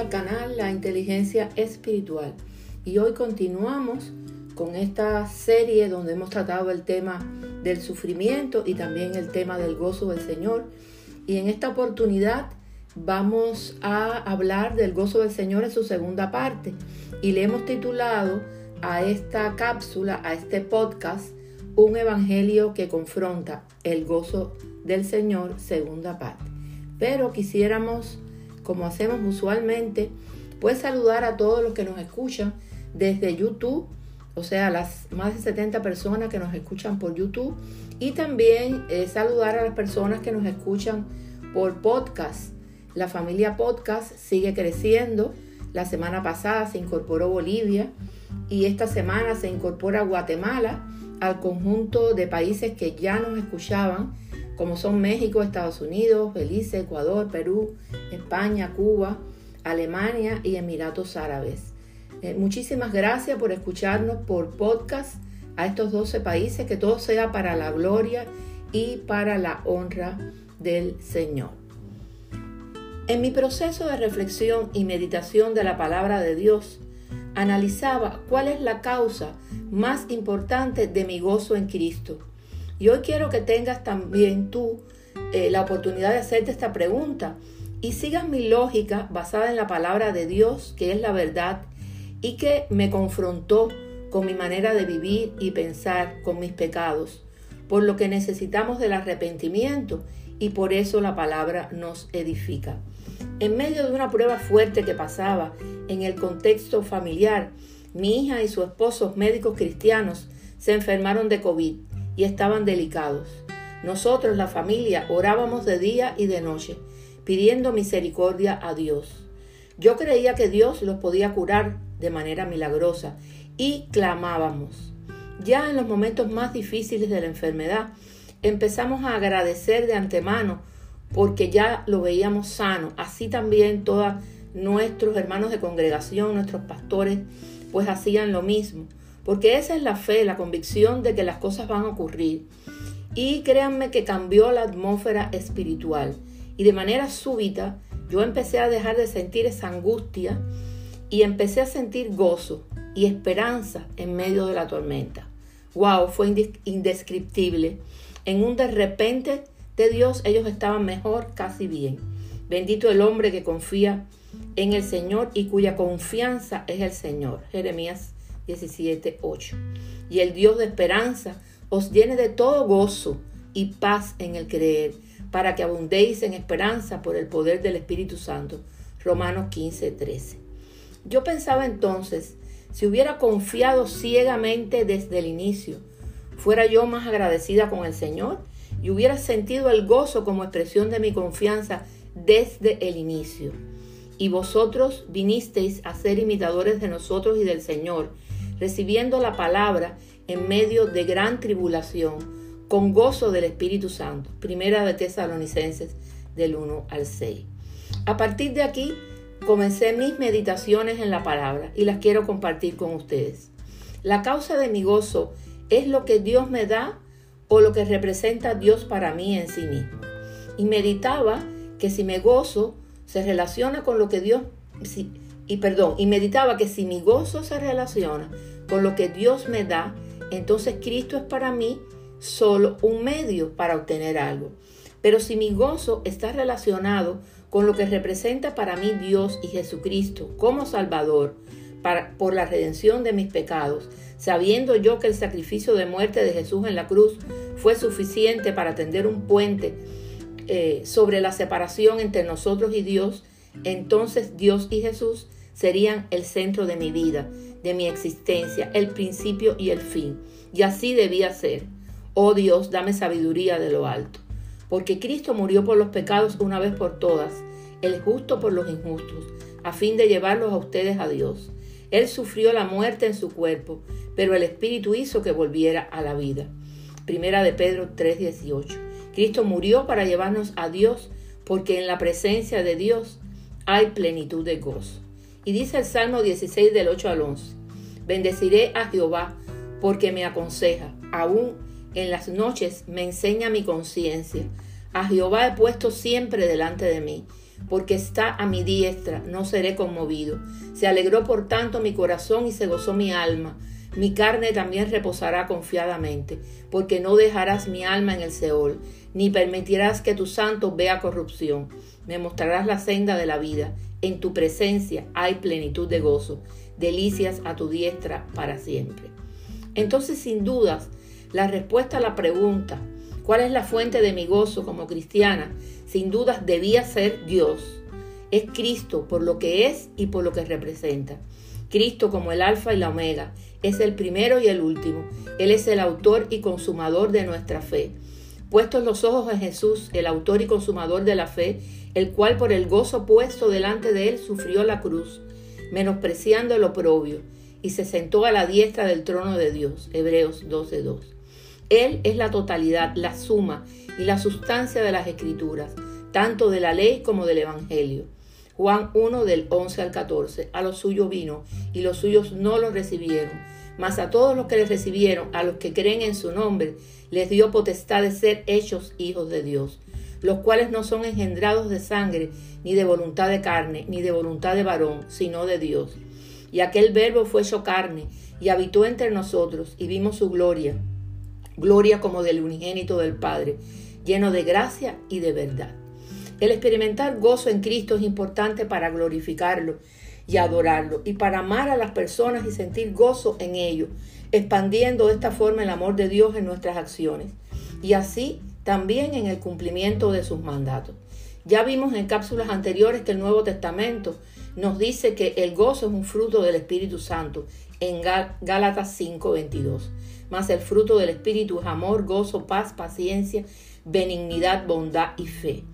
al canal La Inteligencia Espiritual y hoy continuamos con esta serie donde hemos tratado el tema del sufrimiento y también el tema del gozo del Señor. Y en esta oportunidad vamos a hablar del gozo del Señor en su segunda parte y le hemos titulado a esta cápsula, a este podcast, un evangelio que confronta el gozo del Señor, segunda parte. Pero quisiéramos como hacemos usualmente, pues saludar a todos los que nos escuchan desde YouTube, o sea, las más de 70 personas que nos escuchan por YouTube, y también eh, saludar a las personas que nos escuchan por podcast. La familia podcast sigue creciendo. La semana pasada se incorporó Bolivia y esta semana se incorpora Guatemala al conjunto de países que ya nos escuchaban como son México, Estados Unidos, Belice, Ecuador, Perú, España, Cuba, Alemania y Emiratos Árabes. Eh, muchísimas gracias por escucharnos por podcast a estos 12 países, que todo sea para la gloria y para la honra del Señor. En mi proceso de reflexión y meditación de la palabra de Dios, analizaba cuál es la causa más importante de mi gozo en Cristo y hoy quiero que tengas también tú eh, la oportunidad de hacerte esta pregunta y sigas mi lógica basada en la palabra de Dios, que es la verdad, y que me confrontó con mi manera de vivir y pensar, con mis pecados, por lo que necesitamos del arrepentimiento y por eso la palabra nos edifica. En medio de una prueba fuerte que pasaba en el contexto familiar, mi hija y su esposo, médicos cristianos, se enfermaron de COVID y estaban delicados. Nosotros, la familia, orábamos de día y de noche, pidiendo misericordia a Dios. Yo creía que Dios los podía curar de manera milagrosa y clamábamos. Ya en los momentos más difíciles de la enfermedad, empezamos a agradecer de antemano porque ya lo veíamos sano. Así también todos nuestros hermanos de congregación, nuestros pastores, pues hacían lo mismo. Porque esa es la fe, la convicción de que las cosas van a ocurrir. Y créanme que cambió la atmósfera espiritual. Y de manera súbita yo empecé a dejar de sentir esa angustia y empecé a sentir gozo y esperanza en medio de la tormenta. Wow, fue indescriptible. En un de repente de Dios ellos estaban mejor, casi bien. Bendito el hombre que confía en el Señor y cuya confianza es el Señor. Jeremías 17:8. Y el Dios de esperanza os llene de todo gozo y paz en el creer, para que abundéis en esperanza por el poder del Espíritu Santo. Romanos 15:13. Yo pensaba entonces, si hubiera confiado ciegamente desde el inicio, fuera yo más agradecida con el Señor y hubiera sentido el gozo como expresión de mi confianza desde el inicio. Y vosotros vinisteis a ser imitadores de nosotros y del Señor, recibiendo la palabra en medio de gran tribulación, con gozo del Espíritu Santo. Primera de Tesalonicenses del 1 al 6. A partir de aquí comencé mis meditaciones en la palabra y las quiero compartir con ustedes. La causa de mi gozo es lo que Dios me da o lo que representa Dios para mí en sí mismo. Y meditaba que si me gozo se relaciona con lo que Dios y perdón, y meditaba que si mi gozo se relaciona con lo que Dios me da, entonces Cristo es para mí solo un medio para obtener algo. Pero si mi gozo está relacionado con lo que representa para mí Dios y Jesucristo como Salvador, para, por la redención de mis pecados, sabiendo yo que el sacrificio de muerte de Jesús en la cruz fue suficiente para tender un puente eh, sobre la separación entre nosotros y Dios, entonces Dios y Jesús serían el centro de mi vida, de mi existencia, el principio y el fin. Y así debía ser. Oh Dios, dame sabiduría de lo alto. Porque Cristo murió por los pecados una vez por todas, el justo por los injustos, a fin de llevarlos a ustedes a Dios. Él sufrió la muerte en su cuerpo, pero el Espíritu hizo que volviera a la vida. Primera de Pedro 3:18. Cristo murió para llevarnos a Dios, porque en la presencia de Dios hay plenitud de gozo. Y dice el Salmo 16 del 8 al 11, bendeciré a Jehová porque me aconseja, aún en las noches me enseña mi conciencia. A Jehová he puesto siempre delante de mí, porque está a mi diestra, no seré conmovido. Se alegró por tanto mi corazón y se gozó mi alma. Mi carne también reposará confiadamente, porque no dejarás mi alma en el Seol, ni permitirás que tu santo vea corrupción. Me mostrarás la senda de la vida. En tu presencia hay plenitud de gozo, delicias a tu diestra para siempre. Entonces, sin dudas, la respuesta a la pregunta, ¿cuál es la fuente de mi gozo como cristiana? Sin dudas debía ser Dios. Es Cristo por lo que es y por lo que representa. Cristo como el alfa y la omega, es el primero y el último. Él es el autor y consumador de nuestra fe. Puestos los ojos en Jesús, el autor y consumador de la fe, el cual por el gozo puesto delante de él sufrió la cruz, menospreciando el oprobio, y se sentó a la diestra del trono de Dios. Hebreos 12:2. Él es la totalidad, la suma y la sustancia de las escrituras, tanto de la ley como del Evangelio. Juan 1 del 11 al 14. A los suyos vino y los suyos no los recibieron. Mas a todos los que les recibieron, a los que creen en su nombre, les dio potestad de ser hechos hijos de Dios, los cuales no son engendrados de sangre, ni de voluntad de carne, ni de voluntad de varón, sino de Dios. Y aquel verbo fue hecho carne, y habitó entre nosotros, y vimos su gloria, gloria como del unigénito del Padre, lleno de gracia y de verdad. El experimentar gozo en Cristo es importante para glorificarlo y adorarlo y para amar a las personas y sentir gozo en ello, expandiendo de esta forma el amor de Dios en nuestras acciones y así también en el cumplimiento de sus mandatos. Ya vimos en cápsulas anteriores que el Nuevo Testamento nos dice que el gozo es un fruto del Espíritu Santo en Gálatas 5:22. Más el fruto del Espíritu es amor, gozo, paz, paciencia, benignidad, bondad y fe.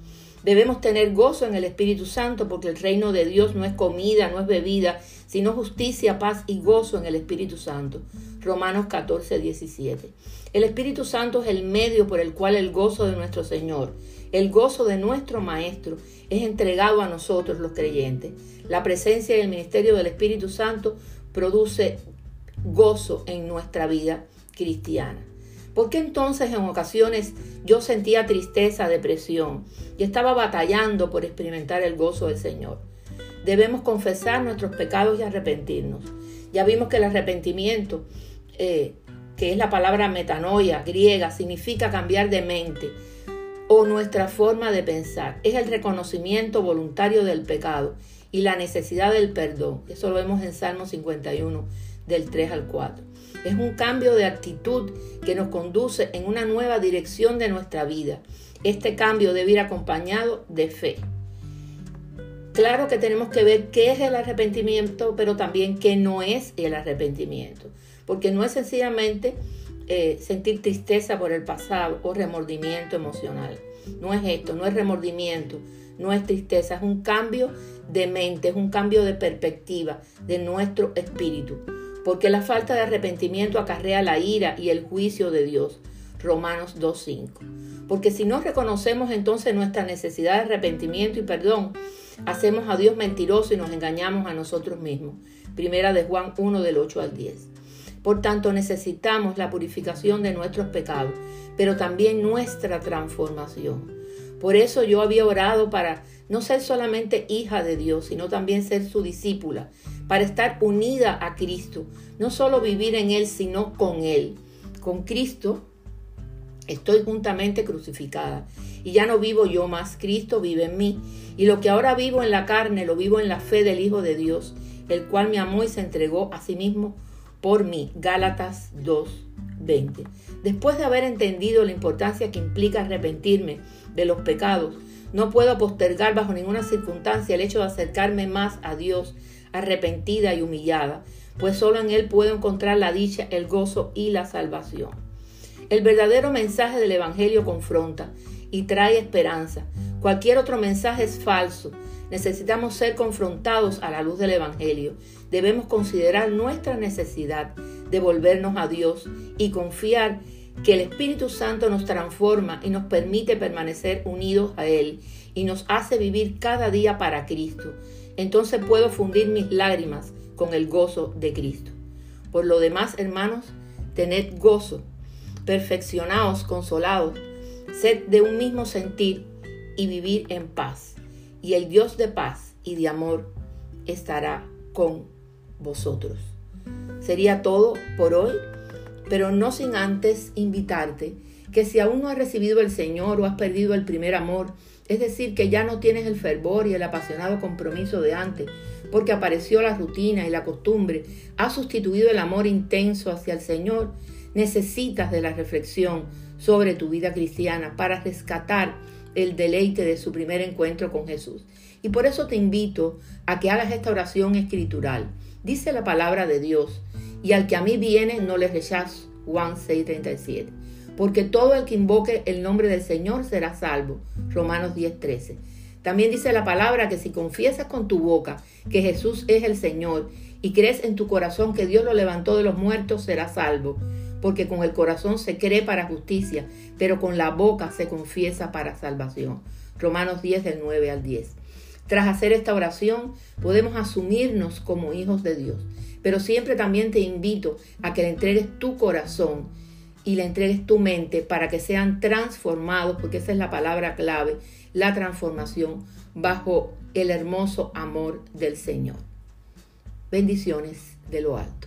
Debemos tener gozo en el Espíritu Santo porque el reino de Dios no es comida, no es bebida, sino justicia, paz y gozo en el Espíritu Santo. Romanos 14, 17. El Espíritu Santo es el medio por el cual el gozo de nuestro Señor, el gozo de nuestro Maestro, es entregado a nosotros los creyentes. La presencia y el ministerio del Espíritu Santo produce gozo en nuestra vida cristiana. ¿Por qué entonces en ocasiones yo sentía tristeza, depresión y estaba batallando por experimentar el gozo del Señor? Debemos confesar nuestros pecados y arrepentirnos. Ya vimos que el arrepentimiento, eh, que es la palabra metanoia griega, significa cambiar de mente o nuestra forma de pensar. Es el reconocimiento voluntario del pecado y la necesidad del perdón. Eso lo vemos en Salmo 51, del 3 al 4. Es un cambio de actitud que nos conduce en una nueva dirección de nuestra vida. Este cambio debe ir acompañado de fe. Claro que tenemos que ver qué es el arrepentimiento, pero también qué no es el arrepentimiento. Porque no es sencillamente eh, sentir tristeza por el pasado o remordimiento emocional. No es esto, no es remordimiento, no es tristeza, es un cambio de mente, es un cambio de perspectiva de nuestro espíritu porque la falta de arrepentimiento acarrea la ira y el juicio de Dios. Romanos 2.5. Porque si no reconocemos entonces nuestra necesidad de arrepentimiento y perdón, hacemos a Dios mentiroso y nos engañamos a nosotros mismos. Primera de Juan 1 del 8 al 10. Por tanto, necesitamos la purificación de nuestros pecados, pero también nuestra transformación. Por eso yo había orado para no ser solamente hija de Dios, sino también ser su discípula, para estar unida a Cristo, no solo vivir en Él, sino con Él. Con Cristo estoy juntamente crucificada y ya no vivo yo más, Cristo vive en mí. Y lo que ahora vivo en la carne, lo vivo en la fe del Hijo de Dios, el cual me amó y se entregó a sí mismo por mí. Gálatas 2:20. Después de haber entendido la importancia que implica arrepentirme de los pecados, no puedo postergar bajo ninguna circunstancia el hecho de acercarme más a Dios arrepentida y humillada, pues solo en Él puedo encontrar la dicha, el gozo y la salvación. El verdadero mensaje del Evangelio confronta y trae esperanza. Cualquier otro mensaje es falso. Necesitamos ser confrontados a la luz del Evangelio. Debemos considerar nuestra necesidad de volvernos a Dios y confiar que el Espíritu Santo nos transforma y nos permite permanecer unidos a Él y nos hace vivir cada día para Cristo entonces puedo fundir mis lágrimas con el gozo de Cristo. Por lo demás, hermanos, tened gozo, perfeccionaos, consolados, sed de un mismo sentir y vivir en paz. y el Dios de paz y de amor estará con vosotros. Sería todo por hoy, pero no sin antes invitarte que si aún no has recibido el Señor o has perdido el primer amor, es decir, que ya no tienes el fervor y el apasionado compromiso de antes, porque apareció la rutina y la costumbre, ha sustituido el amor intenso hacia el Señor, necesitas de la reflexión sobre tu vida cristiana para rescatar el deleite de su primer encuentro con Jesús. Y por eso te invito a que hagas esta oración escritural. Dice la palabra de Dios, y al que a mí viene no le rechazo. Juan 6:37. Porque todo el que invoque el nombre del Señor será salvo. Romanos 10:13. También dice la palabra que si confiesas con tu boca que Jesús es el Señor y crees en tu corazón que Dios lo levantó de los muertos, serás salvo. Porque con el corazón se cree para justicia, pero con la boca se confiesa para salvación. Romanos 10 del 9 al 10. Tras hacer esta oración, podemos asumirnos como hijos de Dios. Pero siempre también te invito a que le entregues tu corazón y le entregues tu mente para que sean transformados, porque esa es la palabra clave, la transformación bajo el hermoso amor del Señor. Bendiciones de lo alto.